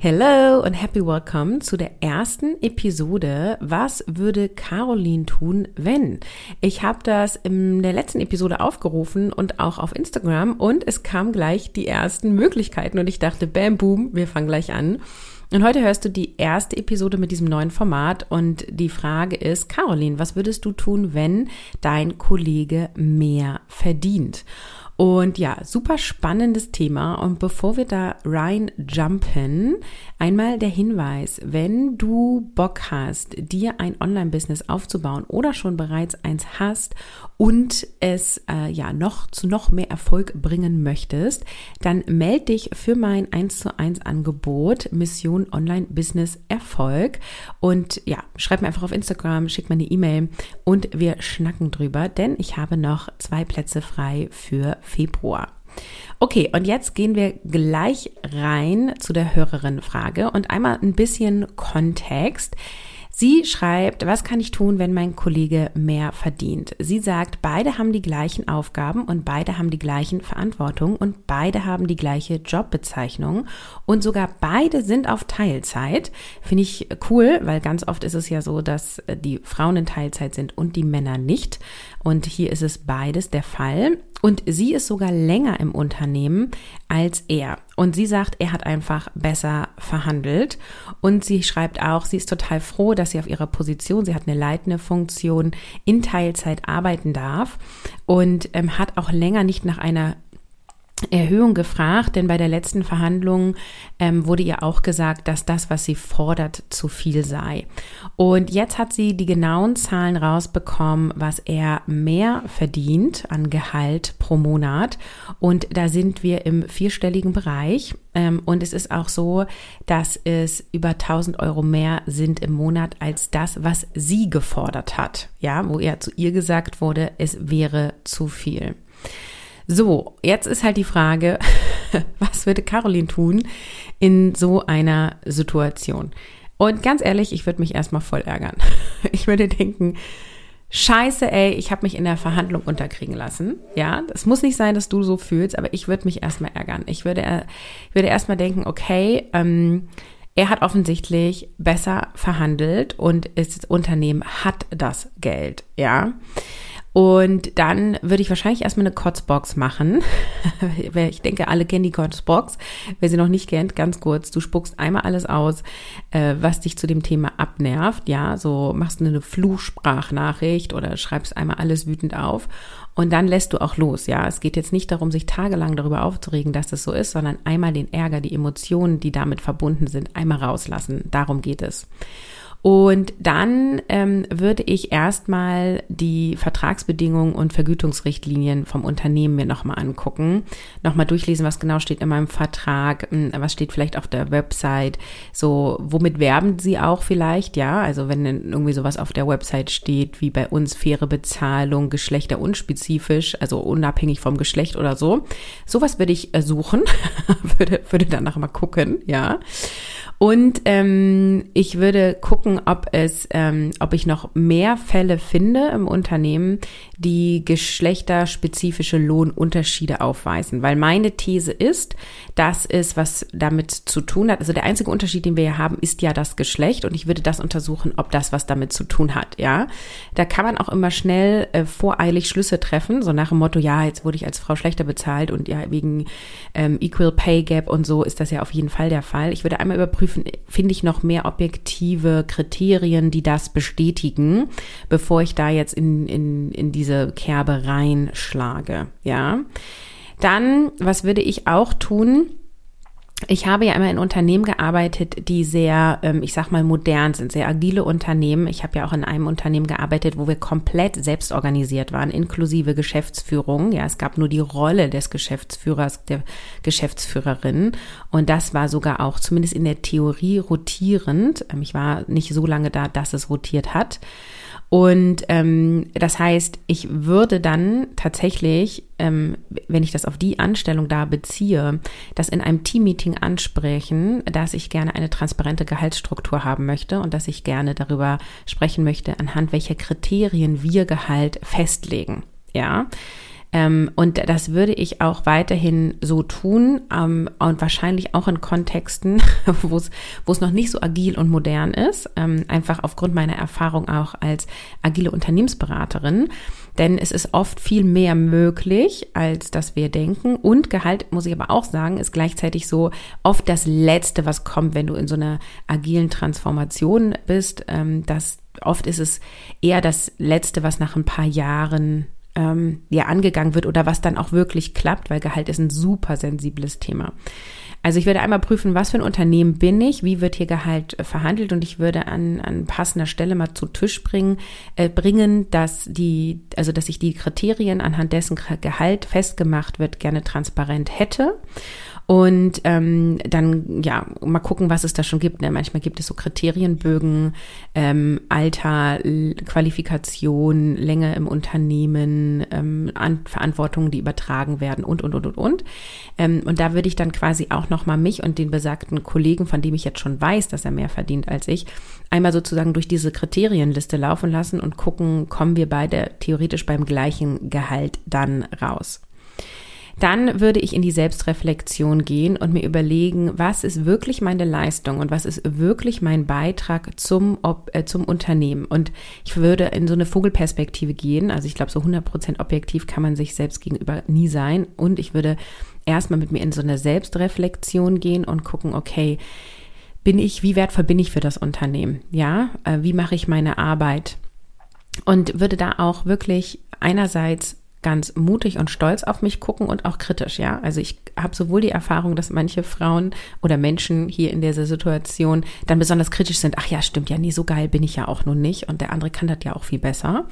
Hello und happy welcome zu der ersten Episode. Was würde Caroline tun, wenn? Ich habe das in der letzten Episode aufgerufen und auch auf Instagram und es kam gleich die ersten Möglichkeiten und ich dachte, bam, boom, wir fangen gleich an. Und heute hörst du die erste Episode mit diesem neuen Format und die Frage ist, Caroline, was würdest du tun, wenn dein Kollege mehr verdient? Und ja, super spannendes Thema. Und bevor wir da rein jumpen, einmal der Hinweis, wenn du Bock hast, dir ein Online-Business aufzubauen oder schon bereits eins hast und es äh, ja noch zu noch mehr Erfolg bringen möchtest, dann melde dich für mein 1 zu 1 Angebot Mission Online Business Erfolg und ja, schreib mir einfach auf Instagram, schick mir eine E-Mail und wir schnacken drüber, denn ich habe noch zwei Plätze frei für Februar. Okay, und jetzt gehen wir gleich rein zu der Hörerinnenfrage und einmal ein bisschen Kontext. Sie schreibt, was kann ich tun, wenn mein Kollege mehr verdient? Sie sagt, beide haben die gleichen Aufgaben und beide haben die gleichen Verantwortung und beide haben die gleiche Jobbezeichnung und sogar beide sind auf Teilzeit. Finde ich cool, weil ganz oft ist es ja so, dass die Frauen in Teilzeit sind und die Männer nicht. Und hier ist es beides der Fall. Und sie ist sogar länger im Unternehmen als er. Und sie sagt, er hat einfach besser verhandelt. Und sie schreibt auch, sie ist total froh, dass sie auf ihrer Position, sie hat eine leitende Funktion, in Teilzeit arbeiten darf und ähm, hat auch länger nicht nach einer Erhöhung gefragt, denn bei der letzten Verhandlung ähm, wurde ihr auch gesagt, dass das, was sie fordert, zu viel sei. Und jetzt hat sie die genauen Zahlen rausbekommen, was er mehr verdient an Gehalt pro Monat. Und da sind wir im vierstelligen Bereich. Ähm, und es ist auch so, dass es über 1000 Euro mehr sind im Monat als das, was sie gefordert hat. Ja, wo er zu ihr gesagt wurde, es wäre zu viel. So, jetzt ist halt die Frage, was würde Caroline tun in so einer Situation? Und ganz ehrlich, ich würde mich erstmal voll ärgern. Ich würde denken, Scheiße, ey, ich habe mich in der Verhandlung unterkriegen lassen. Ja, es muss nicht sein, dass du so fühlst, aber ich würde mich erstmal ärgern. Ich würde, ich würde erstmal denken, okay, ähm, er hat offensichtlich besser verhandelt und das Unternehmen hat das Geld, ja. Und dann würde ich wahrscheinlich erstmal eine Kotzbox machen. ich denke, alle kennen die Kotzbox. Wer sie noch nicht kennt, ganz kurz, du spuckst einmal alles aus, äh, was dich zu dem Thema abnervt. Ja, so machst du eine Fluchsprachnachricht oder schreibst einmal alles wütend auf. Und dann lässt du auch los, ja. Es geht jetzt nicht darum, sich tagelang darüber aufzuregen, dass das so ist, sondern einmal den Ärger, die Emotionen, die damit verbunden sind, einmal rauslassen. Darum geht es. Und dann ähm, würde ich erstmal die Vertragsbedingungen und Vergütungsrichtlinien vom Unternehmen mir nochmal angucken, nochmal durchlesen, was genau steht in meinem Vertrag, hm, was steht vielleicht auf der Website, so womit werben sie auch vielleicht, ja, also wenn irgendwie sowas auf der Website steht, wie bei uns faire Bezahlung, geschlechterunspezifisch, also unabhängig vom Geschlecht oder so, sowas würde ich äh, suchen, würde, würde dann noch mal gucken, ja. Und ähm, ich würde gucken, ob es, ähm, ob ich noch mehr Fälle finde im Unternehmen, die geschlechterspezifische Lohnunterschiede aufweisen. Weil meine These ist, dass es was damit zu tun hat. Also der einzige Unterschied, den wir hier haben, ist ja das Geschlecht. Und ich würde das untersuchen, ob das was damit zu tun hat. Ja, da kann man auch immer schnell äh, voreilig Schlüsse treffen, so nach dem Motto, ja, jetzt wurde ich als Frau schlechter bezahlt und ja wegen ähm, Equal Pay Gap und so ist das ja auf jeden Fall der Fall. Ich würde einmal überprüfen prüfen, finde ich noch mehr objektive Kriterien, die das bestätigen, bevor ich da jetzt in, in, in diese Kerbe reinschlage. Ja. Dann, was würde ich auch tun? Ich habe ja immer in Unternehmen gearbeitet, die sehr, ähm, ich sag mal, modern sind, sehr agile Unternehmen. Ich habe ja auch in einem Unternehmen gearbeitet, wo wir komplett selbst organisiert waren, inklusive Geschäftsführung. Ja, es gab nur die Rolle des Geschäftsführers, der Geschäftsführerin. Und das war sogar auch zumindest in der Theorie rotierend. Ähm, ich war nicht so lange da, dass es rotiert hat. Und ähm, das heißt, ich würde dann tatsächlich, ähm, wenn ich das auf die Anstellung da beziehe, das in einem Teammeeting ansprechen, dass ich gerne eine transparente Gehaltsstruktur haben möchte und dass ich gerne darüber sprechen möchte, anhand welcher Kriterien wir Gehalt festlegen. Ja, ähm, und das würde ich auch weiterhin so tun ähm, und wahrscheinlich auch in Kontexten, wo es noch nicht so agil und modern ist, ähm, einfach aufgrund meiner Erfahrung auch als agile Unternehmensberaterin. Denn es ist oft viel mehr möglich, als dass wir denken. Und Gehalt, muss ich aber auch sagen, ist gleichzeitig so oft das Letzte, was kommt, wenn du in so einer agilen Transformation bist. Ähm, das oft ist es eher das Letzte, was nach ein paar Jahren ähm, ja angegangen wird oder was dann auch wirklich klappt, weil Gehalt ist ein super sensibles Thema. Also ich würde einmal prüfen, was für ein Unternehmen bin ich, wie wird hier Gehalt äh, verhandelt und ich würde an, an passender Stelle mal zu Tisch bringen, äh, bringen, dass die, also dass ich die Kriterien anhand dessen Gehalt festgemacht wird, gerne transparent hätte und ähm, dann, ja, mal gucken, was es da schon gibt. Ne? Manchmal gibt es so Kriterienbögen, ähm, Alter, Qualifikation, Länge im Unternehmen, ähm, An Verantwortungen, die übertragen werden und, und, und, und, und. Ähm, und da würde ich dann quasi auch nochmal mich und den besagten Kollegen, von dem ich jetzt schon weiß, dass er mehr verdient als ich, einmal sozusagen durch diese Kriterienliste laufen lassen und gucken, kommen wir beide theoretisch beim gleichen Gehalt dann raus dann würde ich in die Selbstreflexion gehen und mir überlegen, was ist wirklich meine Leistung und was ist wirklich mein Beitrag zum, äh, zum Unternehmen. Und ich würde in so eine Vogelperspektive gehen. Also ich glaube, so 100% objektiv kann man sich selbst gegenüber nie sein. Und ich würde erstmal mit mir in so eine Selbstreflexion gehen und gucken, okay, bin ich, wie wertvoll bin ich für das Unternehmen? Ja, äh, wie mache ich meine Arbeit? Und würde da auch wirklich einerseits ganz mutig und stolz auf mich gucken und auch kritisch, ja. Also ich habe sowohl die Erfahrung, dass manche Frauen oder Menschen hier in dieser Situation dann besonders kritisch sind, ach ja, stimmt ja, nie so geil bin ich ja auch nun nicht und der andere kann das ja auch viel besser,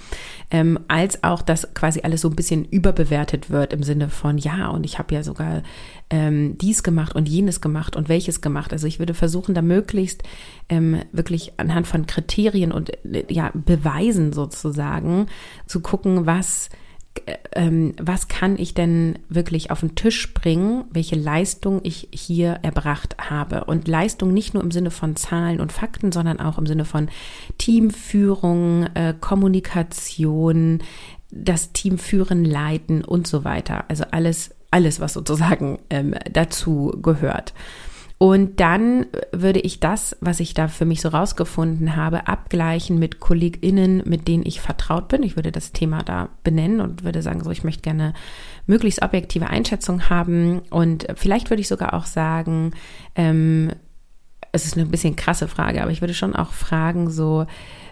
ähm, als auch, dass quasi alles so ein bisschen überbewertet wird im Sinne von, ja, und ich habe ja sogar ähm, dies gemacht und jenes gemacht und welches gemacht. Also ich würde versuchen, da möglichst ähm, wirklich anhand von Kriterien und äh, ja, Beweisen sozusagen zu gucken, was ähm, was kann ich denn wirklich auf den Tisch bringen, welche Leistung ich hier erbracht habe. Und Leistung nicht nur im Sinne von Zahlen und Fakten, sondern auch im Sinne von Teamführung, äh, Kommunikation, das Team führen, leiten und so weiter. Also alles, alles, was sozusagen ähm, dazu gehört. Und dann würde ich das, was ich da für mich so rausgefunden habe, abgleichen mit KollegInnen, mit denen ich vertraut bin. Ich würde das Thema da benennen und würde sagen, so, ich möchte gerne möglichst objektive Einschätzung haben. Und vielleicht würde ich sogar auch sagen, ähm, es ist eine bisschen krasse Frage, aber ich würde schon auch fragen, so,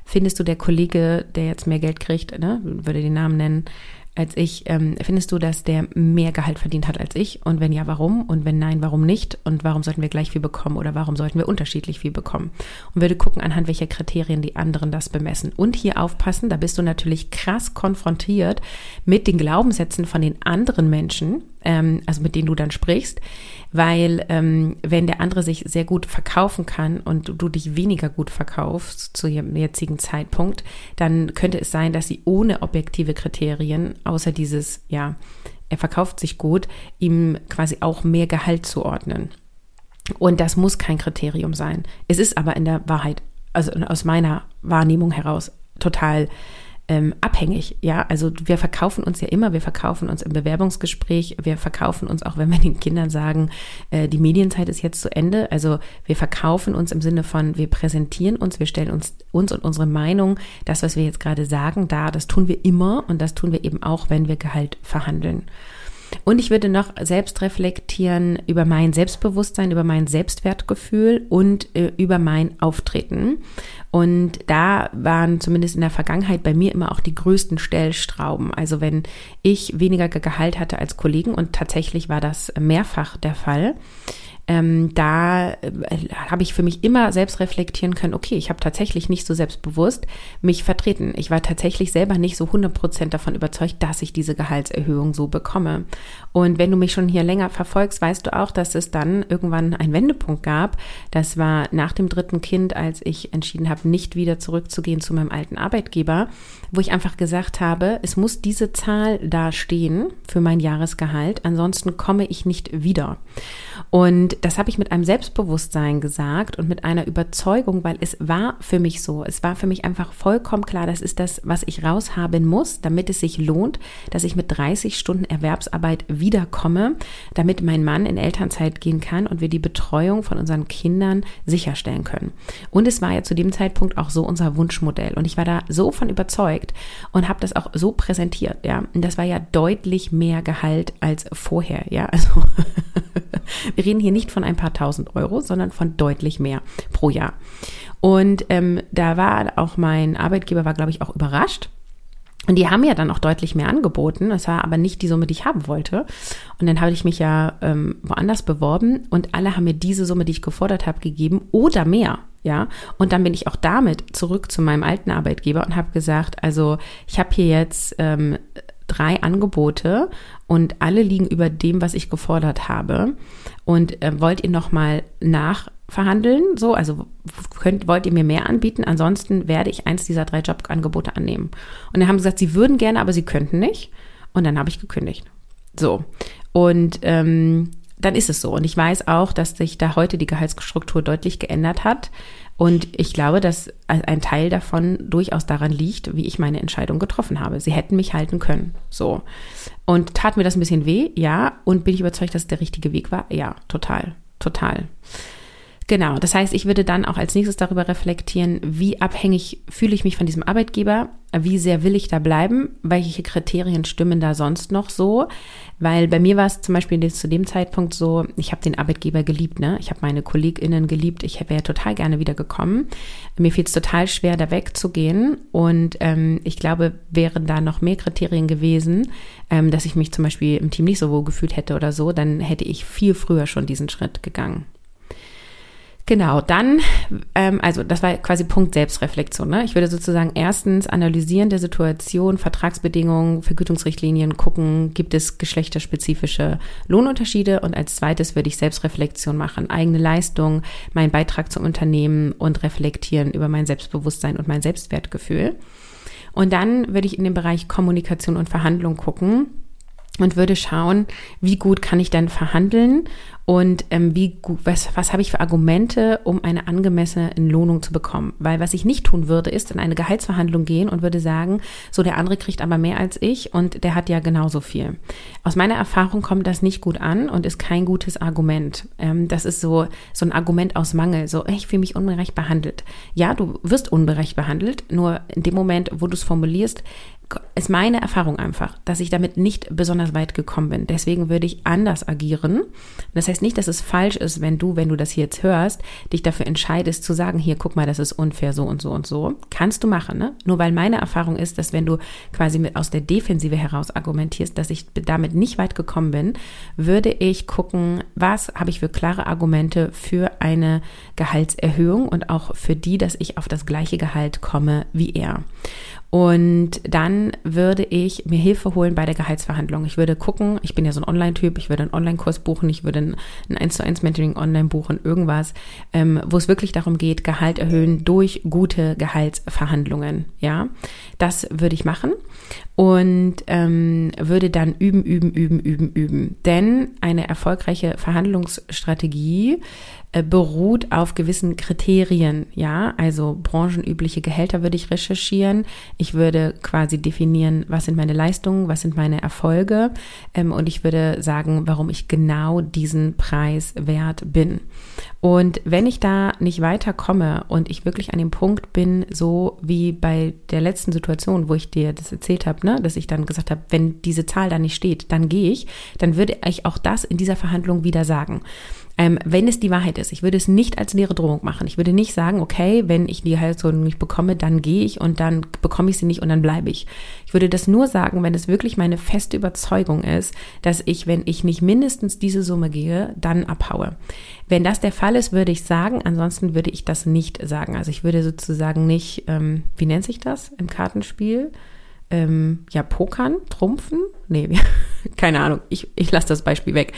findest du der Kollege, der jetzt mehr Geld kriegt, ne, würde den Namen nennen, als ich. Ähm, findest du, dass der mehr Gehalt verdient hat als ich? Und wenn ja, warum? Und wenn nein, warum nicht? Und warum sollten wir gleich viel bekommen oder warum sollten wir unterschiedlich viel bekommen? Und würde gucken, anhand welcher Kriterien die anderen das bemessen. Und hier aufpassen, da bist du natürlich krass konfrontiert mit den Glaubenssätzen von den anderen Menschen, ähm, also mit denen du dann sprichst, weil ähm, wenn der andere sich sehr gut verkaufen kann und du dich weniger gut verkaufst zu ihrem jetzigen Zeitpunkt, dann könnte es sein, dass sie ohne objektive Kriterien, außer dieses, ja, er verkauft sich gut, ihm quasi auch mehr Gehalt zuordnen. Und das muss kein Kriterium sein. Es ist aber in der Wahrheit, also aus meiner Wahrnehmung heraus, total ähm, abhängig. Ja, also wir verkaufen uns ja immer, wir verkaufen uns im Bewerbungsgespräch, wir verkaufen uns auch, wenn wir den Kindern sagen, äh, die Medienzeit ist jetzt zu Ende. Also wir verkaufen uns im Sinne von, wir präsentieren uns, wir stellen uns uns und unsere Meinung, das, was wir jetzt gerade sagen, da, das tun wir immer und das tun wir eben auch, wenn wir Gehalt verhandeln. Und ich würde noch selbst reflektieren über mein Selbstbewusstsein, über mein Selbstwertgefühl und äh, über mein Auftreten. Und da waren zumindest in der Vergangenheit bei mir immer auch die größten Stellstrauben. Also wenn ich weniger Gehalt hatte als Kollegen und tatsächlich war das mehrfach der Fall, ähm, da äh, habe ich für mich immer selbst reflektieren können, okay, ich habe tatsächlich nicht so selbstbewusst mich vertreten. Ich war tatsächlich selber nicht so 100% davon überzeugt, dass ich diese Gehaltserhöhung so bekomme. Und wenn du mich schon hier länger verfolgst, weißt du auch, dass es dann irgendwann einen Wendepunkt gab. Das war nach dem dritten Kind, als ich entschieden habe, nicht wieder zurückzugehen zu meinem alten Arbeitgeber, wo ich einfach gesagt habe, es muss diese Zahl da stehen für mein Jahresgehalt, ansonsten komme ich nicht wieder. Und das habe ich mit einem Selbstbewusstsein gesagt und mit einer Überzeugung, weil es war für mich so. Es war für mich einfach vollkommen klar, das ist das, was ich raushaben muss, damit es sich lohnt, dass ich mit 30 Stunden Erwerbsarbeit wiederkomme, damit mein Mann in Elternzeit gehen kann und wir die Betreuung von unseren Kindern sicherstellen können. Und es war ja zu dem Zeitpunkt auch so unser Wunschmodell. Und ich war da so von überzeugt und habe das auch so präsentiert, ja. Und das war ja deutlich mehr Gehalt als vorher, ja. Also wir reden hier nicht von ein paar tausend Euro, sondern von deutlich mehr pro Jahr. Und ähm, da war auch mein Arbeitgeber, war glaube ich auch überrascht. Und die haben ja dann auch deutlich mehr angeboten. Das war aber nicht die Summe, die ich haben wollte. Und dann habe ich mich ja ähm, woanders beworben und alle haben mir diese Summe, die ich gefordert habe, gegeben oder mehr. Ja, und dann bin ich auch damit zurück zu meinem alten Arbeitgeber und habe gesagt, also ich habe hier jetzt ähm, drei Angebote und alle liegen über dem, was ich gefordert habe. Und äh, wollt ihr noch mal nachverhandeln? So, also könnt, wollt ihr mir mehr anbieten? Ansonsten werde ich eins dieser drei Jobangebote annehmen. Und dann haben sie gesagt, sie würden gerne, aber sie könnten nicht. Und dann habe ich gekündigt. So. Und ähm, dann ist es so. Und ich weiß auch, dass sich da heute die Gehaltsstruktur deutlich geändert hat. Und ich glaube, dass ein Teil davon durchaus daran liegt, wie ich meine Entscheidung getroffen habe. Sie hätten mich halten können. So. Und tat mir das ein bisschen weh? Ja. Und bin ich überzeugt, dass es der richtige Weg war? Ja, total. Total. Genau, das heißt, ich würde dann auch als nächstes darüber reflektieren, wie abhängig fühle ich mich von diesem Arbeitgeber, wie sehr will ich da bleiben, welche Kriterien stimmen da sonst noch so, weil bei mir war es zum Beispiel zu dem Zeitpunkt so, ich habe den Arbeitgeber geliebt, ne? ich habe meine KollegInnen geliebt, ich wäre total gerne wieder gekommen, mir fiel es total schwer, da wegzugehen und ähm, ich glaube, wären da noch mehr Kriterien gewesen, ähm, dass ich mich zum Beispiel im Team nicht so wohl gefühlt hätte oder so, dann hätte ich viel früher schon diesen Schritt gegangen. Genau, dann, ähm, also das war quasi Punkt Selbstreflexion. Ne? Ich würde sozusagen erstens analysieren der Situation, Vertragsbedingungen, Vergütungsrichtlinien, gucken, gibt es geschlechterspezifische Lohnunterschiede und als zweites würde ich Selbstreflexion machen, eigene Leistung, meinen Beitrag zum Unternehmen und reflektieren über mein Selbstbewusstsein und mein Selbstwertgefühl. Und dann würde ich in den Bereich Kommunikation und Verhandlung gucken und würde schauen, wie gut kann ich denn verhandeln und ähm, wie gut, was, was habe ich für Argumente, um eine angemessene Entlohnung zu bekommen. Weil was ich nicht tun würde, ist in eine Gehaltsverhandlung gehen und würde sagen, so der andere kriegt aber mehr als ich und der hat ja genauso viel. Aus meiner Erfahrung kommt das nicht gut an und ist kein gutes Argument. Ähm, das ist so, so ein Argument aus Mangel, so ich fühle mich ungerecht behandelt. Ja, du wirst ungerecht behandelt, nur in dem Moment, wo du es formulierst, ist meine Erfahrung einfach, dass ich damit nicht besonders weit gekommen bin. Deswegen würde ich anders agieren. Das heißt nicht, dass es falsch ist, wenn du, wenn du das hier jetzt hörst, dich dafür entscheidest zu sagen, hier, guck mal, das ist unfair, so und so und so. Kannst du machen, ne? Nur weil meine Erfahrung ist, dass wenn du quasi mit aus der Defensive heraus argumentierst, dass ich damit nicht weit gekommen bin, würde ich gucken, was habe ich für klare Argumente für eine Gehaltserhöhung und auch für die, dass ich auf das gleiche Gehalt komme wie er. Und dann würde ich mir Hilfe holen bei der Gehaltsverhandlung. Ich würde gucken, ich bin ja so ein Online-Typ, ich würde einen Online-Kurs buchen, ich würde ein, ein 1 zu 1 Mentoring online buchen, irgendwas, ähm, wo es wirklich darum geht, Gehalt erhöhen durch gute Gehaltsverhandlungen. Ja, das würde ich machen und ähm, würde dann üben, üben, üben, üben, üben. Denn eine erfolgreiche Verhandlungsstrategie äh, beruht auf gewissen Kriterien, ja, also branchenübliche Gehälter würde ich recherchieren. Ich würde quasi definieren, was sind meine Leistungen, was sind meine Erfolge ähm, und ich würde sagen, warum ich genau diesen Preis wert bin. Und wenn ich da nicht weiterkomme und ich wirklich an dem Punkt bin, so wie bei der letzten Situation, wo ich dir das erzählt habe, ne, dass ich dann gesagt habe, wenn diese Zahl da nicht steht, dann gehe ich, dann würde ich auch das in dieser Verhandlung wieder sagen. Ähm, wenn es die Wahrheit ist, ich würde es nicht als leere Drohung machen. Ich würde nicht sagen, okay, wenn ich die Gehaltserhöhung nicht bekomme, dann gehe ich und dann bekomme ich sie nicht und dann bleibe ich. Ich würde das nur sagen, wenn es wirklich meine feste Überzeugung ist, dass ich, wenn ich nicht mindestens diese Summe gehe, dann abhaue. Wenn das der Fall ist, würde ich sagen, ansonsten würde ich das nicht sagen. Also ich würde sozusagen nicht, ähm, wie nennt sich das im Kartenspiel? Ähm, ja, pokern, trumpfen? Nee, keine Ahnung. Ich, ich lasse das Beispiel weg.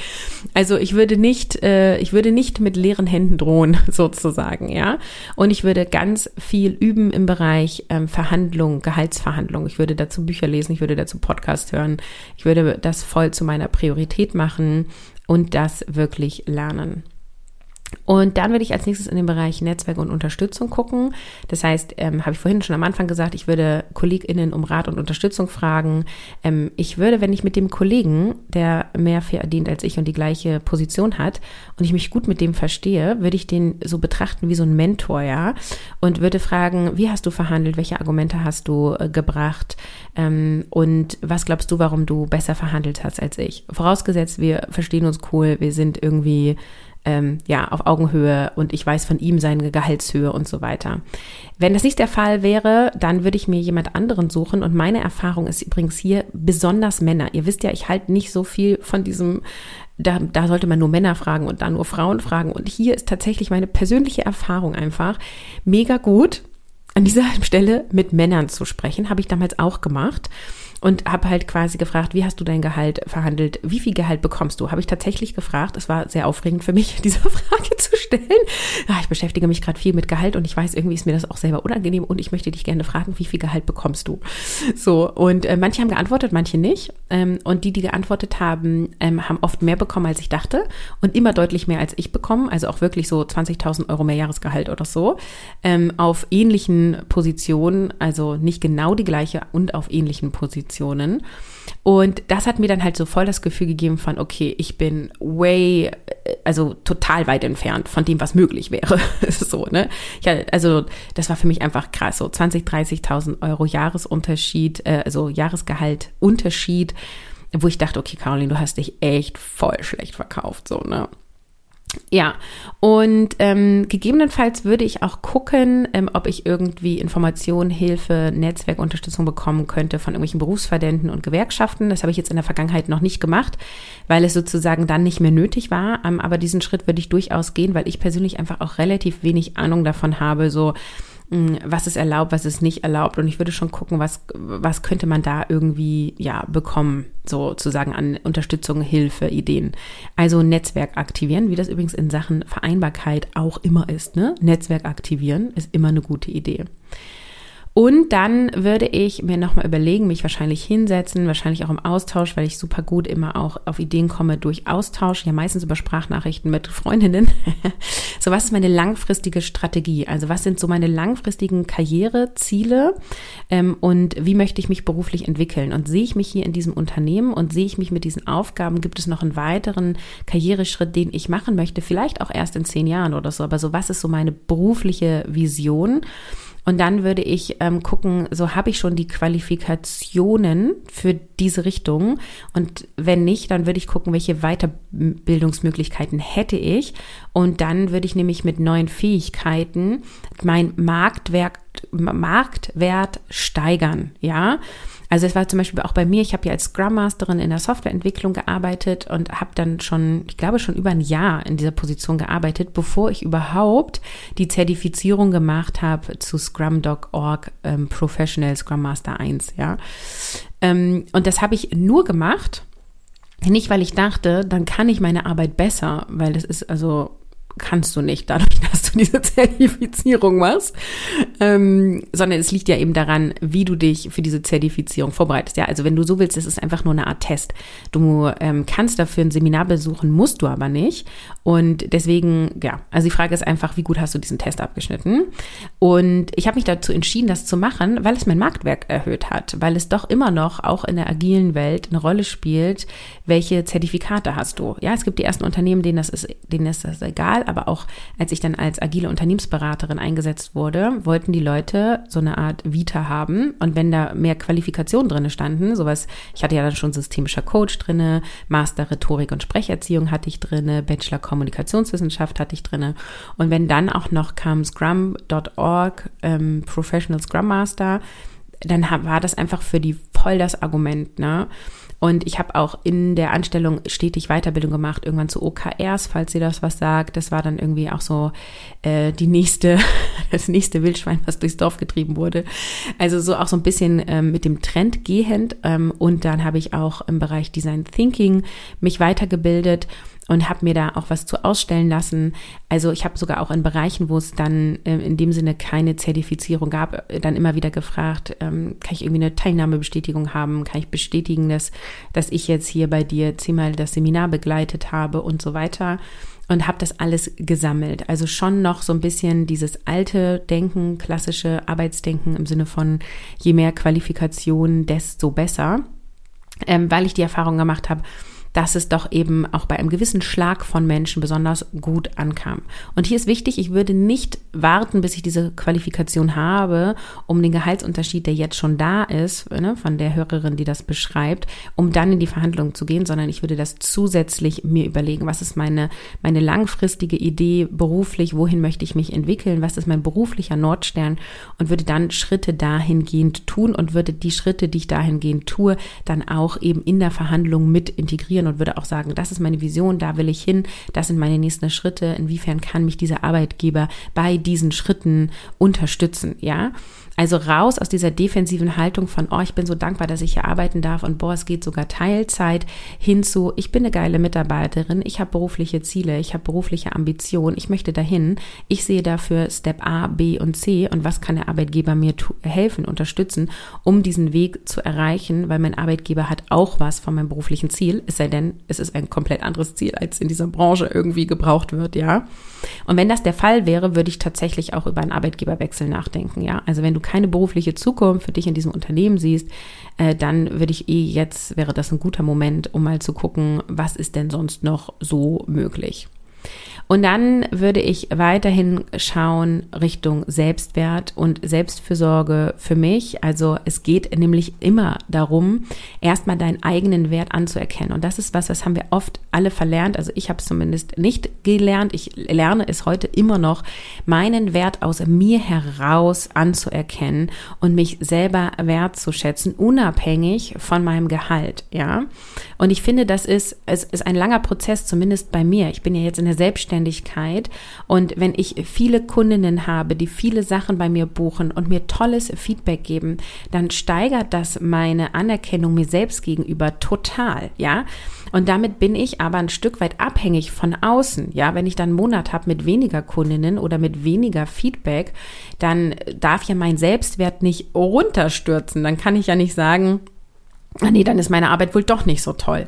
Also ich würde nicht, äh, ich würde nicht mit leeren Händen drohen, sozusagen, ja. Und ich würde ganz viel üben im Bereich ähm, Verhandlung, Gehaltsverhandlung. Ich würde dazu Bücher lesen, ich würde dazu Podcast hören. Ich würde das voll zu meiner Priorität machen und das wirklich lernen. Und dann würde ich als nächstes in den Bereich Netzwerk und Unterstützung gucken. Das heißt, ähm, habe ich vorhin schon am Anfang gesagt, ich würde KollegInnen um Rat und Unterstützung fragen. Ähm, ich würde, wenn ich mit dem Kollegen, der mehr verdient als ich und die gleiche Position hat, und ich mich gut mit dem verstehe, würde ich den so betrachten wie so ein Mentor, ja, und würde fragen, wie hast du verhandelt, welche Argumente hast du äh, gebracht ähm, und was glaubst du, warum du besser verhandelt hast als ich? Vorausgesetzt, wir verstehen uns cool, wir sind irgendwie ähm, ja, auf Augenhöhe und ich weiß von ihm seine Gehaltshöhe und so weiter. Wenn das nicht der Fall wäre, dann würde ich mir jemand anderen suchen und meine Erfahrung ist übrigens hier besonders Männer. Ihr wisst ja, ich halte nicht so viel von diesem da, da sollte man nur Männer fragen und dann nur Frauen fragen. Und hier ist tatsächlich meine persönliche Erfahrung einfach mega gut, an dieser Stelle mit Männern zu sprechen. Habe ich damals auch gemacht und habe halt quasi gefragt, wie hast du dein Gehalt verhandelt? Wie viel Gehalt bekommst du? Habe ich tatsächlich gefragt. Es war sehr aufregend für mich, diese Frage zu stellen. Ja, ich beschäftige mich gerade viel mit Gehalt und ich weiß, irgendwie ist mir das auch selber unangenehm und ich möchte dich gerne fragen, wie viel Gehalt bekommst du? So, und äh, manche haben geantwortet, manche nicht. Ähm, und die, die geantwortet haben, ähm, haben oft mehr bekommen, als ich dachte und immer deutlich mehr als ich bekommen. Also auch wirklich so 20.000 Euro mehr Jahresgehalt oder so. Ähm, auf ähnlichen Positionen, also nicht genau die gleiche und auf ähnlichen Positionen. Und das hat mir dann halt so voll das Gefühl gegeben von, okay, ich bin way, also total weit entfernt von dem, was möglich wäre. so, ne? Ja, also das war für mich einfach krass. So 20, 30.000 Euro Jahresunterschied, äh, also Jahresgehalt Unterschied, wo ich dachte, okay, Caroline, du hast dich echt voll schlecht verkauft, so, ne? Ja, und ähm, gegebenenfalls würde ich auch gucken, ähm, ob ich irgendwie Informationen, Hilfe, Netzwerkunterstützung bekommen könnte von irgendwelchen Berufsverbänden und Gewerkschaften. Das habe ich jetzt in der Vergangenheit noch nicht gemacht, weil es sozusagen dann nicht mehr nötig war. Ähm, aber diesen Schritt würde ich durchaus gehen, weil ich persönlich einfach auch relativ wenig Ahnung davon habe, so was ist erlaubt, was ist nicht erlaubt. Und ich würde schon gucken, was, was könnte man da irgendwie, ja, bekommen, sozusagen an Unterstützung, Hilfe, Ideen. Also Netzwerk aktivieren, wie das übrigens in Sachen Vereinbarkeit auch immer ist, ne? Netzwerk aktivieren ist immer eine gute Idee. Und dann würde ich mir nochmal überlegen, mich wahrscheinlich hinsetzen, wahrscheinlich auch im Austausch, weil ich super gut immer auch auf Ideen komme durch Austausch, ja meistens über Sprachnachrichten mit Freundinnen. so, was ist meine langfristige Strategie? Also was sind so meine langfristigen Karriereziele ähm, und wie möchte ich mich beruflich entwickeln? Und sehe ich mich hier in diesem Unternehmen und sehe ich mich mit diesen Aufgaben? Gibt es noch einen weiteren Karriereschritt, den ich machen möchte? Vielleicht auch erst in zehn Jahren oder so. Aber so, was ist so meine berufliche Vision? Und dann würde ich ähm, gucken, so habe ich schon die Qualifikationen für diese Richtung. Und wenn nicht, dann würde ich gucken, welche Weiterbildungsmöglichkeiten hätte ich. Und dann würde ich nämlich mit neuen Fähigkeiten mein Marktwert, Marktwert steigern, ja. Also es war zum Beispiel auch bei mir, ich habe ja als Scrum Masterin in der Softwareentwicklung gearbeitet und habe dann schon, ich glaube schon über ein Jahr in dieser Position gearbeitet, bevor ich überhaupt die Zertifizierung gemacht habe zu Scrum.org ähm, Professional Scrum Master 1, ja. Ähm, und das habe ich nur gemacht, nicht weil ich dachte, dann kann ich meine Arbeit besser, weil das ist also kannst du nicht dadurch, dass du diese Zertifizierung machst, ähm, sondern es liegt ja eben daran, wie du dich für diese Zertifizierung vorbereitest. Ja, also wenn du so willst, es ist einfach nur eine Art Test. Du ähm, kannst dafür ein Seminar besuchen, musst du aber nicht. Und deswegen, ja, also die Frage ist einfach, wie gut hast du diesen Test abgeschnitten? Und ich habe mich dazu entschieden, das zu machen, weil es mein Marktwerk erhöht hat, weil es doch immer noch auch in der agilen Welt eine Rolle spielt, welche Zertifikate hast du. Ja, es gibt die ersten Unternehmen, denen das ist, denen ist das egal aber auch als ich dann als agile Unternehmensberaterin eingesetzt wurde, wollten die Leute so eine Art Vita haben. Und wenn da mehr Qualifikationen drinne standen, sowas, ich hatte ja dann schon systemischer Coach drinne, Master Rhetorik und Sprecherziehung hatte ich drinne, Bachelor Kommunikationswissenschaft hatte ich drinne. Und wenn dann auch noch kam Scrum.org, ähm, Professional Scrum Master, dann war das einfach für die voll das Argument, ne? Und ich habe auch in der Anstellung stetig Weiterbildung gemacht, irgendwann zu OKRs, falls ihr das was sagt. Das war dann irgendwie auch so äh, die nächste, das nächste Wildschwein, was durchs Dorf getrieben wurde. Also so auch so ein bisschen ähm, mit dem Trend gehend. Ähm, und dann habe ich auch im Bereich Design Thinking mich weitergebildet und habe mir da auch was zu ausstellen lassen. Also ich habe sogar auch in Bereichen, wo es dann äh, in dem Sinne keine Zertifizierung gab, äh, dann immer wieder gefragt, ähm, kann ich irgendwie eine Teilnahmebestätigung haben? Kann ich bestätigen, dass, dass ich jetzt hier bei dir zehnmal das Seminar begleitet habe und so weiter? Und habe das alles gesammelt. Also schon noch so ein bisschen dieses alte Denken, klassische Arbeitsdenken im Sinne von je mehr Qualifikation, desto besser. Ähm, weil ich die Erfahrung gemacht habe, dass es doch eben auch bei einem gewissen Schlag von Menschen besonders gut ankam. Und hier ist wichtig, ich würde nicht warten, bis ich diese Qualifikation habe, um den Gehaltsunterschied, der jetzt schon da ist, ne, von der Hörerin, die das beschreibt, um dann in die Verhandlungen zu gehen, sondern ich würde das zusätzlich mir überlegen, was ist meine, meine langfristige Idee beruflich, wohin möchte ich mich entwickeln, was ist mein beruflicher Nordstern und würde dann Schritte dahingehend tun und würde die Schritte, die ich dahingehend tue, dann auch eben in der Verhandlung mit integrieren und würde auch sagen, das ist meine Vision, da will ich hin, das sind meine nächsten Schritte, inwiefern kann mich dieser Arbeitgeber bei diesen Schritten unterstützen, ja? Also raus aus dieser defensiven Haltung von, oh, ich bin so dankbar, dass ich hier arbeiten darf und boah, es geht sogar Teilzeit hin zu, ich bin eine geile Mitarbeiterin, ich habe berufliche Ziele, ich habe berufliche Ambitionen, ich möchte dahin, ich sehe dafür Step A, B und C und was kann der Arbeitgeber mir helfen, unterstützen, um diesen Weg zu erreichen, weil mein Arbeitgeber hat auch was von meinem beruflichen Ziel, es sei denn, es ist ein komplett anderes Ziel, als in dieser Branche irgendwie gebraucht wird, ja. Und wenn das der Fall wäre, würde ich tatsächlich auch über einen Arbeitgeberwechsel nachdenken, ja. Also wenn du keine berufliche Zukunft für dich in diesem Unternehmen siehst, äh, dann würde ich eh jetzt, wäre das ein guter Moment, um mal zu gucken, was ist denn sonst noch so möglich. Und dann würde ich weiterhin schauen Richtung Selbstwert und Selbstfürsorge für mich. Also es geht nämlich immer darum, erstmal deinen eigenen Wert anzuerkennen. Und das ist was, das haben wir oft alle verlernt. Also ich habe es zumindest nicht gelernt. Ich lerne es heute immer noch, meinen Wert aus mir heraus anzuerkennen und mich selber wertzuschätzen, unabhängig von meinem Gehalt. Ja. Und ich finde, das ist, es ist ein langer Prozess, zumindest bei mir. Ich bin ja jetzt in der Selbstständigkeit Selbstständigkeit. Und wenn ich viele Kundinnen habe, die viele Sachen bei mir buchen und mir tolles Feedback geben, dann steigert das meine Anerkennung mir selbst gegenüber total, ja. Und damit bin ich aber ein Stück weit abhängig von außen. Ja, wenn ich dann einen Monat habe mit weniger Kundinnen oder mit weniger Feedback, dann darf ja mein Selbstwert nicht runterstürzen. Dann kann ich ja nicht sagen, ah nee, dann ist meine Arbeit wohl doch nicht so toll.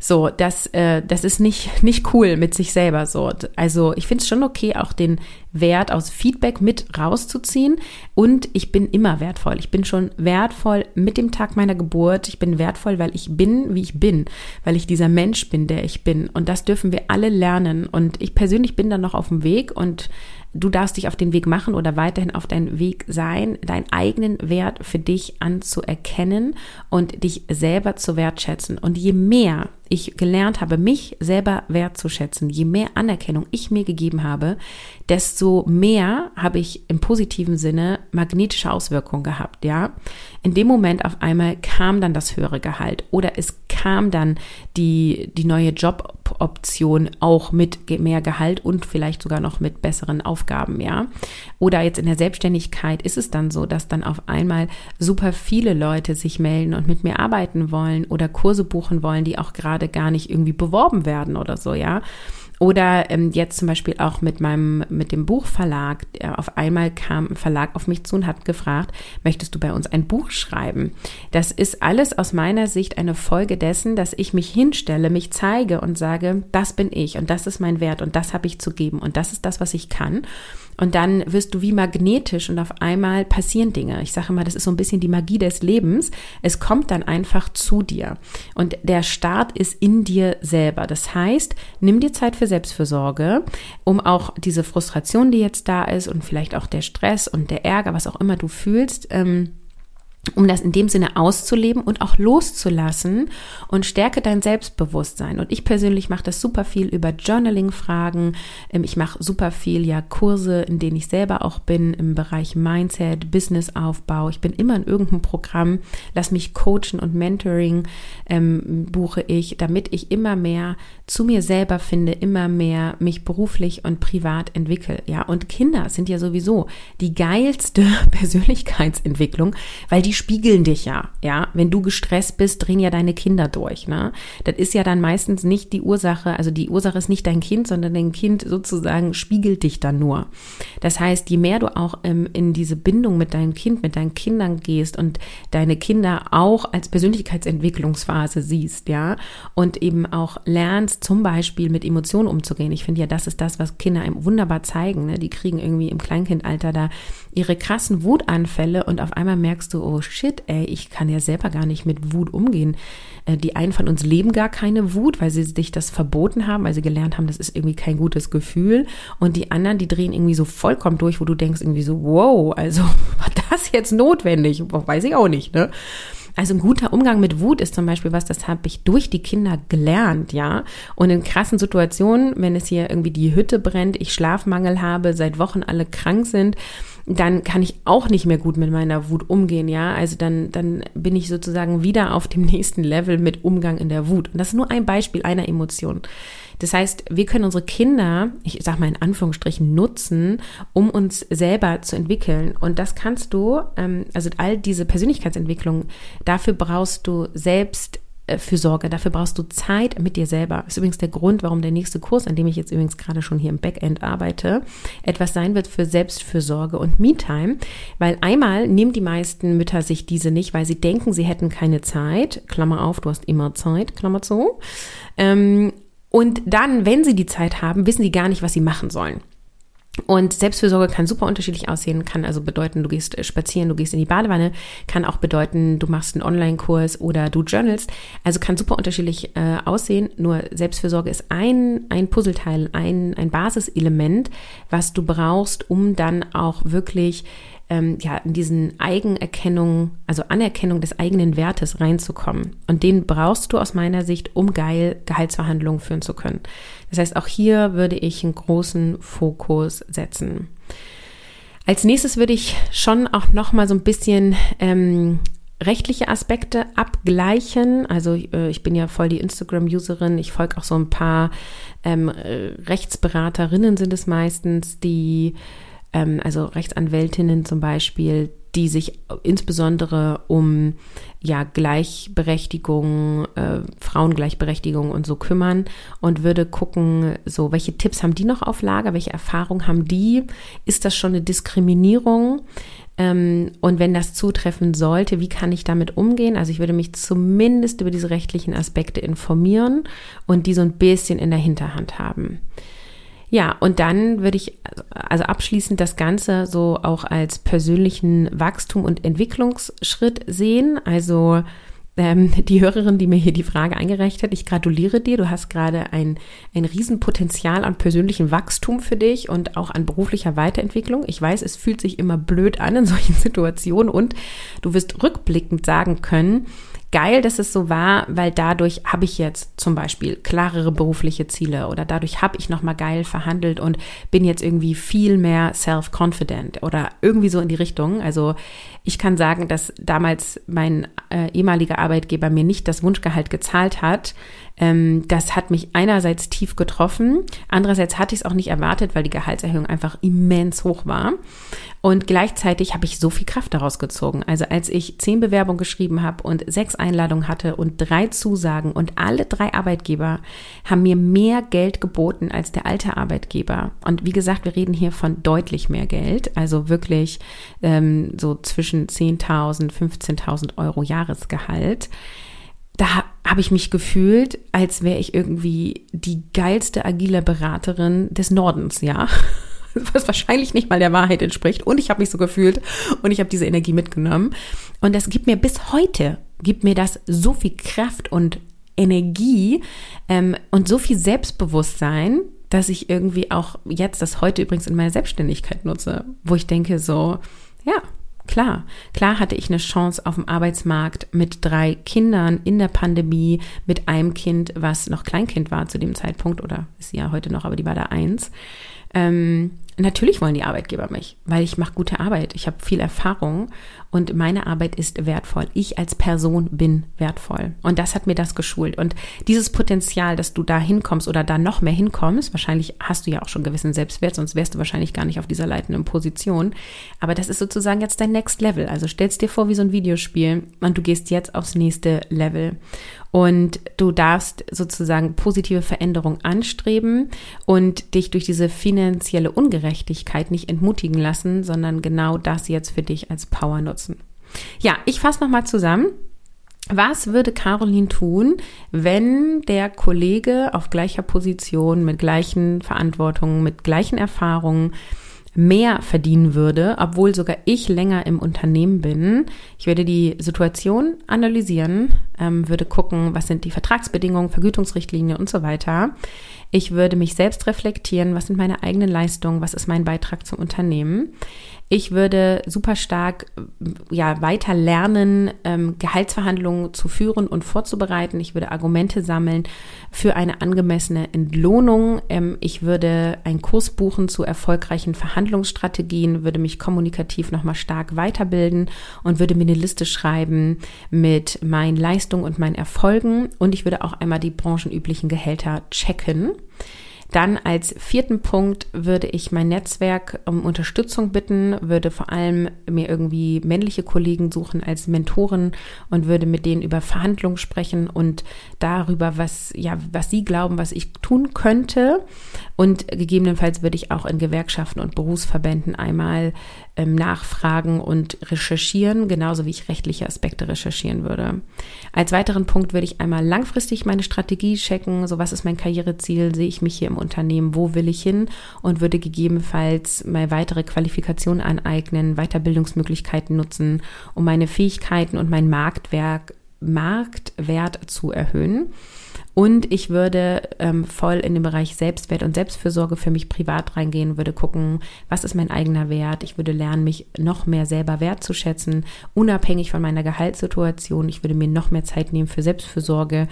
So, das, äh, das ist nicht, nicht cool mit sich selber so. Also ich finde es schon okay, auch den Wert aus Feedback mit rauszuziehen. Und ich bin immer wertvoll. Ich bin schon wertvoll mit dem Tag meiner Geburt. Ich bin wertvoll, weil ich bin, wie ich bin, weil ich dieser Mensch bin, der ich bin. Und das dürfen wir alle lernen. Und ich persönlich bin dann noch auf dem Weg und Du darfst dich auf den Weg machen oder weiterhin auf deinen Weg sein, deinen eigenen Wert für dich anzuerkennen und dich selber zu wertschätzen. Und je mehr ich gelernt habe, mich selber wertzuschätzen, je mehr Anerkennung ich mir gegeben habe, desto mehr habe ich im positiven Sinne magnetische Auswirkungen gehabt, ja. In dem Moment auf einmal kam dann das höhere Gehalt oder es kam dann die, die neue Joboption auch mit mehr Gehalt und vielleicht sogar noch mit besseren Aufgaben, ja. Oder jetzt in der Selbstständigkeit ist es dann so, dass dann auf einmal super viele Leute sich melden und mit mir arbeiten wollen oder Kurse buchen wollen, die auch gerade gar nicht irgendwie beworben werden oder so, ja. Oder ähm, jetzt zum Beispiel auch mit meinem, mit dem Buchverlag. Auf einmal kam ein Verlag auf mich zu und hat gefragt, möchtest du bei uns ein Buch schreiben? Das ist alles aus meiner Sicht eine Folge dessen, dass ich mich hinstelle, mich zeige und sage, das bin ich und das ist mein Wert und das habe ich zu geben und das ist das, was ich kann. Und dann wirst du wie magnetisch und auf einmal passieren Dinge. Ich sage immer, das ist so ein bisschen die Magie des Lebens. Es kommt dann einfach zu dir. Und der Start ist in dir selber. Das heißt, nimm dir Zeit für Selbstfürsorge, um auch diese Frustration, die jetzt da ist und vielleicht auch der Stress und der Ärger, was auch immer du fühlst, ähm, um das in dem Sinne auszuleben und auch loszulassen und stärke dein Selbstbewusstsein. Und ich persönlich mache das super viel über Journaling-Fragen. Ähm, ich mache super viel ja Kurse, in denen ich selber auch bin im Bereich Mindset, Businessaufbau. Ich bin immer in irgendeinem Programm, lass mich coachen und Mentoring ähm, buche ich, damit ich immer mehr zu mir selber finde, immer mehr mich beruflich und privat entwickle. Ja, und Kinder sind ja sowieso die geilste Persönlichkeitsentwicklung, weil die spiegeln dich ja. Ja, wenn du gestresst bist, drehen ja deine Kinder durch. Ne? Das ist ja dann meistens nicht die Ursache, also die Ursache ist nicht dein Kind, sondern dein Kind sozusagen spiegelt dich dann nur. Das heißt, je mehr du auch ähm, in diese Bindung mit deinem Kind, mit deinen Kindern gehst und deine Kinder auch als Persönlichkeitsentwicklungsphase siehst, ja, und eben auch lernst, zum Beispiel mit Emotionen umzugehen. Ich finde ja, das ist das, was Kinder einem wunderbar zeigen. Ne? Die kriegen irgendwie im Kleinkindalter da ihre krassen Wutanfälle und auf einmal merkst du, oh shit, ey, ich kann ja selber gar nicht mit Wut umgehen. Äh, die einen von uns leben gar keine Wut, weil sie sich das verboten haben, weil sie gelernt haben, das ist irgendwie kein gutes Gefühl. Und die anderen, die drehen irgendwie so vollkommen durch, wo du denkst irgendwie so, wow, also war das jetzt notwendig? Weiß ich auch nicht, ne? Also ein guter Umgang mit Wut ist zum Beispiel was, das habe ich durch die Kinder gelernt, ja. Und in krassen Situationen, wenn es hier irgendwie die Hütte brennt, ich Schlafmangel habe, seit Wochen alle krank sind, dann kann ich auch nicht mehr gut mit meiner Wut umgehen, ja. Also dann, dann bin ich sozusagen wieder auf dem nächsten Level mit Umgang in der Wut. Und das ist nur ein Beispiel einer Emotion. Das heißt, wir können unsere Kinder, ich sag mal in Anführungsstrichen, nutzen, um uns selber zu entwickeln. Und das kannst du, ähm, also all diese Persönlichkeitsentwicklung, dafür brauchst du selbst äh, für Sorge. Dafür brauchst du Zeit mit dir selber. Das ist übrigens der Grund, warum der nächste Kurs, an dem ich jetzt übrigens gerade schon hier im Backend arbeite, etwas sein wird für Selbstfürsorge und Me-Time. Weil einmal nehmen die meisten Mütter sich diese nicht, weil sie denken, sie hätten keine Zeit. Klammer auf, du hast immer Zeit, Klammer zu. Ähm, und dann, wenn sie die Zeit haben, wissen sie gar nicht, was sie machen sollen. Und Selbstfürsorge kann super unterschiedlich aussehen, kann also bedeuten, du gehst spazieren, du gehst in die Badewanne, kann auch bedeuten, du machst einen Online-Kurs oder du journalst. Also kann super unterschiedlich äh, aussehen. Nur Selbstfürsorge ist ein, ein Puzzleteil, ein, ein Basiselement, was du brauchst, um dann auch wirklich ähm, ja, in diesen Eigenerkennung, also Anerkennung des eigenen Wertes reinzukommen. Und den brauchst du aus meiner Sicht, um geil Gehaltsverhandlungen führen zu können. Das heißt, auch hier würde ich einen großen Fokus setzen. Als nächstes würde ich schon auch noch mal so ein bisschen ähm, rechtliche Aspekte abgleichen. Also äh, ich bin ja voll die Instagram-Userin. Ich folge auch so ein paar ähm, Rechtsberaterinnen sind es meistens, die ähm, also Rechtsanwältinnen zum Beispiel, die sich insbesondere um ja Gleichberechtigung, äh, Frauengleichberechtigung und so kümmern und würde gucken, so welche Tipps haben die noch auf Lager, welche Erfahrungen haben die, ist das schon eine Diskriminierung? Ähm, und wenn das zutreffen sollte, wie kann ich damit umgehen? Also ich würde mich zumindest über diese rechtlichen Aspekte informieren und die so ein bisschen in der Hinterhand haben. Ja, und dann würde ich also abschließend das Ganze so auch als persönlichen Wachstum und Entwicklungsschritt sehen. Also ähm, die Hörerin, die mir hier die Frage eingereicht hat, ich gratuliere dir. Du hast gerade ein, ein Riesenpotenzial an persönlichem Wachstum für dich und auch an beruflicher Weiterentwicklung. Ich weiß, es fühlt sich immer blöd an in solchen Situationen und du wirst rückblickend sagen können, geil, dass es so war, weil dadurch habe ich jetzt zum Beispiel klarere berufliche Ziele oder dadurch habe ich nochmal geil verhandelt und bin jetzt irgendwie viel mehr self-confident oder irgendwie so in die Richtung. Also ich kann sagen, dass damals mein äh, ehemaliger Arbeitgeber mir nicht das Wunschgehalt gezahlt hat, ähm, das hat mich einerseits tief getroffen, andererseits hatte ich es auch nicht erwartet, weil die Gehaltserhöhung einfach immens hoch war. Und gleichzeitig habe ich so viel Kraft daraus gezogen. Also als ich zehn Bewerbungen geschrieben habe und sechs Einladungen hatte und drei Zusagen und alle drei Arbeitgeber haben mir mehr Geld geboten als der alte Arbeitgeber. Und wie gesagt, wir reden hier von deutlich mehr Geld, also wirklich ähm, so zwischen 10.000, 15.000 Euro Jahresgehalt da habe ich mich gefühlt, als wäre ich irgendwie die geilste agile Beraterin des Nordens, ja. was wahrscheinlich nicht mal der Wahrheit entspricht. Und ich habe mich so gefühlt und ich habe diese Energie mitgenommen. Und das gibt mir bis heute, gibt mir das so viel Kraft und Energie ähm, und so viel Selbstbewusstsein, dass ich irgendwie auch jetzt das heute übrigens in meiner Selbstständigkeit nutze, wo ich denke so, ja, Klar, klar hatte ich eine Chance auf dem Arbeitsmarkt mit drei Kindern in der Pandemie, mit einem Kind, was noch Kleinkind war zu dem Zeitpunkt oder ist ja heute noch, aber die war da eins. Ähm, natürlich wollen die Arbeitgeber mich, weil ich mache gute Arbeit. Ich habe viel Erfahrung und meine Arbeit ist wertvoll. Ich als Person bin wertvoll. Und das hat mir das geschult. Und dieses Potenzial, dass du da hinkommst oder da noch mehr hinkommst, wahrscheinlich hast du ja auch schon gewissen Selbstwert, sonst wärst du wahrscheinlich gar nicht auf dieser leitenden Position. Aber das ist sozusagen jetzt dein Next Level. Also stellst dir vor wie so ein Videospiel und du gehst jetzt aufs nächste Level. Und du darfst sozusagen positive Veränderung anstreben und dich durch diese finanzielle Ungerechtigkeit nicht entmutigen lassen, sondern genau das jetzt für dich als Power nutzen. Ja, ich fasse nochmal zusammen. Was würde Caroline tun, wenn der Kollege auf gleicher Position, mit gleichen Verantwortungen, mit gleichen Erfahrungen mehr verdienen würde, obwohl sogar ich länger im Unternehmen bin. Ich würde die Situation analysieren, ähm, würde gucken, was sind die Vertragsbedingungen, Vergütungsrichtlinien und so weiter. Ich würde mich selbst reflektieren, was sind meine eigenen Leistungen, was ist mein Beitrag zum Unternehmen. Ich würde super stark ja, weiter lernen, ähm, Gehaltsverhandlungen zu führen und vorzubereiten. Ich würde Argumente sammeln für eine angemessene Entlohnung. Ähm, ich würde einen Kurs buchen zu erfolgreichen Verhandlungsstrategien, würde mich kommunikativ nochmal stark weiterbilden und würde mir eine Liste schreiben mit meinen Leistungen und meinen Erfolgen. Und ich würde auch einmal die branchenüblichen Gehälter checken. Dann als vierten Punkt würde ich mein Netzwerk um Unterstützung bitten, würde vor allem mir irgendwie männliche Kollegen suchen als Mentoren und würde mit denen über Verhandlungen sprechen und darüber, was, ja, was sie glauben, was ich tun könnte. Und gegebenenfalls würde ich auch in Gewerkschaften und Berufsverbänden einmal ähm, nachfragen und recherchieren, genauso wie ich rechtliche Aspekte recherchieren würde. Als weiteren Punkt würde ich einmal langfristig meine Strategie checken, so was ist mein Karriereziel, sehe ich mich hier im Unternehmen, wo will ich hin und würde gegebenenfalls mal weitere Qualifikationen aneignen, Weiterbildungsmöglichkeiten nutzen, um meine Fähigkeiten und mein Marktwerk, Marktwert zu erhöhen. Und ich würde ähm, voll in den Bereich Selbstwert und Selbstfürsorge für mich privat reingehen, würde gucken, was ist mein eigener Wert. Ich würde lernen, mich noch mehr selber wertzuschätzen, unabhängig von meiner Gehaltssituation. Ich würde mir noch mehr Zeit nehmen für Selbstfürsorge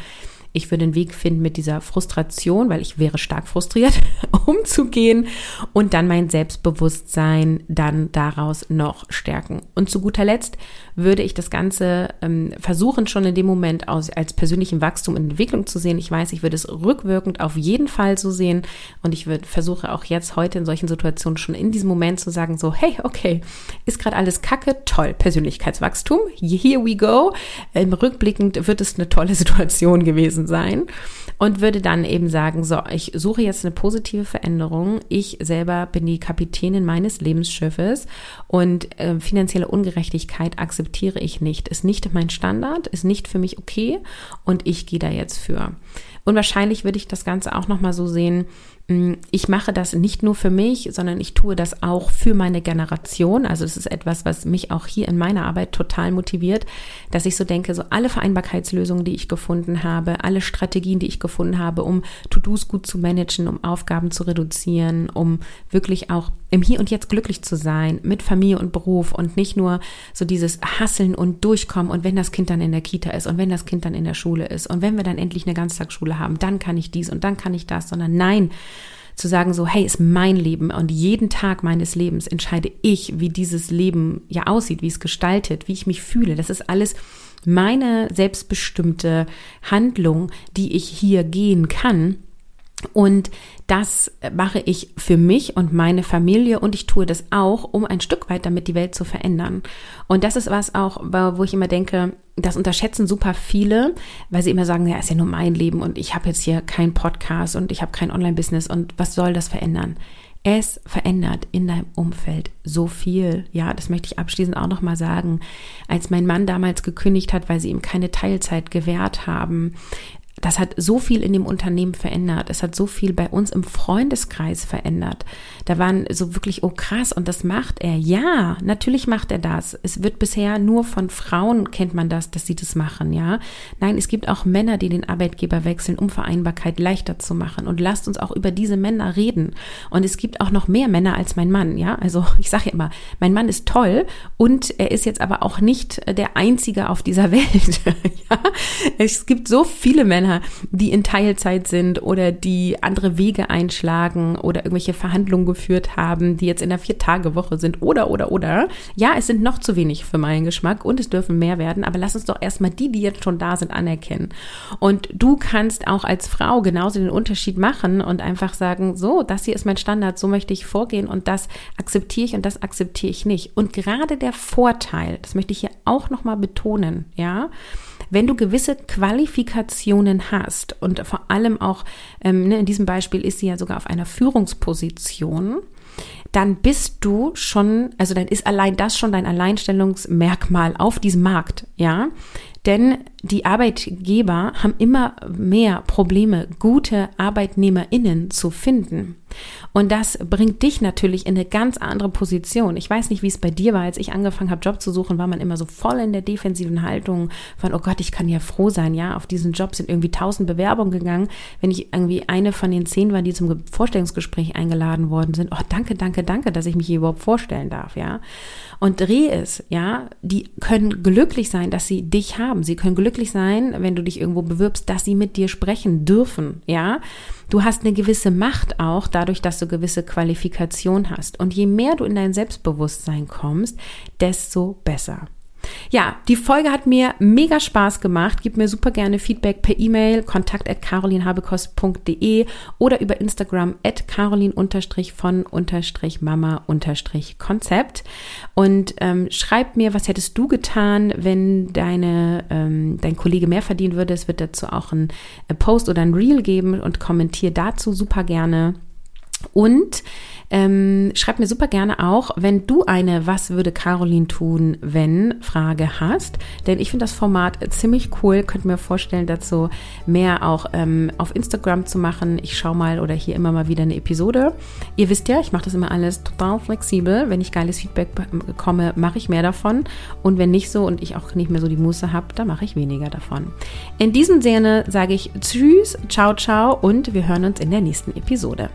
ich würde einen Weg finden, mit dieser Frustration, weil ich wäre stark frustriert, umzugehen und dann mein Selbstbewusstsein dann daraus noch stärken. Und zu guter Letzt würde ich das Ganze ähm, versuchen, schon in dem Moment aus, als persönlichen Wachstum und Entwicklung zu sehen. Ich weiß, ich würde es rückwirkend auf jeden Fall so sehen und ich würde versuche auch jetzt heute in solchen Situationen schon in diesem Moment zu sagen, so, hey, okay, ist gerade alles Kacke, toll, Persönlichkeitswachstum, here we go. Ähm, rückblickend wird es eine tolle Situation gewesen sein und würde dann eben sagen, so, ich suche jetzt eine positive Veränderung. Ich selber bin die Kapitänin meines Lebensschiffes und äh, finanzielle Ungerechtigkeit akzeptiere ich nicht. Ist nicht mein Standard, ist nicht für mich okay und ich gehe da jetzt für. Und wahrscheinlich würde ich das Ganze auch nochmal so sehen, mm, ich mache das nicht nur für mich, sondern ich tue das auch für meine Generation. Also es ist etwas, was mich auch hier in meiner Arbeit total motiviert, dass ich so denke, so alle Vereinbarkeitslösungen, die ich gefunden habe, alle Strategien, die ich gefunden habe, um To-Dos gut zu managen, um Aufgaben zu reduzieren, um wirklich auch im Hier und Jetzt glücklich zu sein mit Familie und Beruf und nicht nur so dieses Hasseln und Durchkommen und wenn das Kind dann in der Kita ist und wenn das Kind dann in der Schule ist und wenn wir dann endlich eine Ganztagsschule haben, dann kann ich dies und dann kann ich das, sondern nein, zu sagen so, hey, ist mein Leben und jeden Tag meines Lebens entscheide ich, wie dieses Leben ja aussieht, wie es gestaltet, wie ich mich fühle. Das ist alles meine selbstbestimmte Handlung, die ich hier gehen kann und das mache ich für mich und meine Familie und ich tue das auch, um ein Stück weit damit die Welt zu verändern. Und das ist was auch, wo ich immer denke, das unterschätzen super viele, weil sie immer sagen, ja, ist ja nur mein Leben und ich habe jetzt hier keinen Podcast und ich habe kein Online-Business und was soll das verändern? Es verändert in deinem Umfeld so viel. Ja, das möchte ich abschließend auch nochmal sagen. Als mein Mann damals gekündigt hat, weil sie ihm keine Teilzeit gewährt haben, das hat so viel in dem Unternehmen verändert. Es hat so viel bei uns im Freundeskreis verändert. Da waren so wirklich, oh krass, und das macht er. Ja, natürlich macht er das. Es wird bisher nur von Frauen kennt man das, dass sie das machen, ja. Nein, es gibt auch Männer, die den Arbeitgeber wechseln, um Vereinbarkeit leichter zu machen. Und lasst uns auch über diese Männer reden. Und es gibt auch noch mehr Männer als mein Mann, ja. Also ich sage ja immer, mein Mann ist toll und er ist jetzt aber auch nicht der Einzige auf dieser Welt. ja? Es gibt so viele Männer, die in Teilzeit sind oder die andere Wege einschlagen oder irgendwelche Verhandlungen geführt haben, die jetzt in der Vier-Tage-Woche sind oder, oder, oder. Ja, es sind noch zu wenig für meinen Geschmack und es dürfen mehr werden, aber lass uns doch erstmal die, die jetzt schon da sind, anerkennen. Und du kannst auch als Frau genauso den Unterschied machen und einfach sagen, so, das hier ist mein Standard, so möchte ich vorgehen und das akzeptiere ich und das akzeptiere ich nicht. Und gerade der Vorteil, das möchte ich hier auch nochmal betonen, ja, wenn du gewisse Qualifikationen hast und vor allem auch, ähm, ne, in diesem Beispiel ist sie ja sogar auf einer Führungsposition, dann bist du schon, also dann ist allein das schon dein Alleinstellungsmerkmal auf diesem Markt, ja. Denn die Arbeitgeber haben immer mehr Probleme, gute ArbeitnehmerInnen zu finden. Und das bringt dich natürlich in eine ganz andere Position. Ich weiß nicht, wie es bei dir war, als ich angefangen habe, Job zu suchen, war man immer so voll in der defensiven Haltung von, oh Gott, ich kann ja froh sein, ja, auf diesen Job sind irgendwie tausend Bewerbungen gegangen. Wenn ich irgendwie eine von den zehn war, die zum Vorstellungsgespräch eingeladen worden sind, oh, danke, danke, danke, dass ich mich hier überhaupt vorstellen darf, ja. Und dreh es, ja, die können glücklich sein, dass sie dich haben. Sie können glücklich sein, wenn du dich irgendwo bewirbst, dass sie mit dir sprechen dürfen, ja. Du hast eine gewisse Macht auch dadurch, dass du gewisse Qualifikation hast. Und je mehr du in dein Selbstbewusstsein kommst, desto besser. Ja, die Folge hat mir mega Spaß gemacht. Gib mir super gerne Feedback per E-Mail, kontakt at carolinhabekost.de oder über Instagram at carolin von mama Konzept. Und ähm, schreib mir, was hättest du getan, wenn deine, ähm, dein Kollege mehr verdienen würde. Es wird dazu auch ein äh, Post oder ein Reel geben und kommentiere dazu super gerne. Und ähm, schreib mir super gerne auch, wenn du eine Was würde Caroline tun, wenn Frage hast. Denn ich finde das Format ziemlich cool. Könnt mir vorstellen, dazu mehr auch ähm, auf Instagram zu machen. Ich schaue mal oder hier immer mal wieder eine Episode. Ihr wisst ja, ich mache das immer alles total flexibel. Wenn ich geiles Feedback bekomme, mache ich mehr davon. Und wenn nicht so und ich auch nicht mehr so die Muße habe, dann mache ich weniger davon. In diesem Sinne sage ich Tschüss, ciao, ciao und wir hören uns in der nächsten Episode.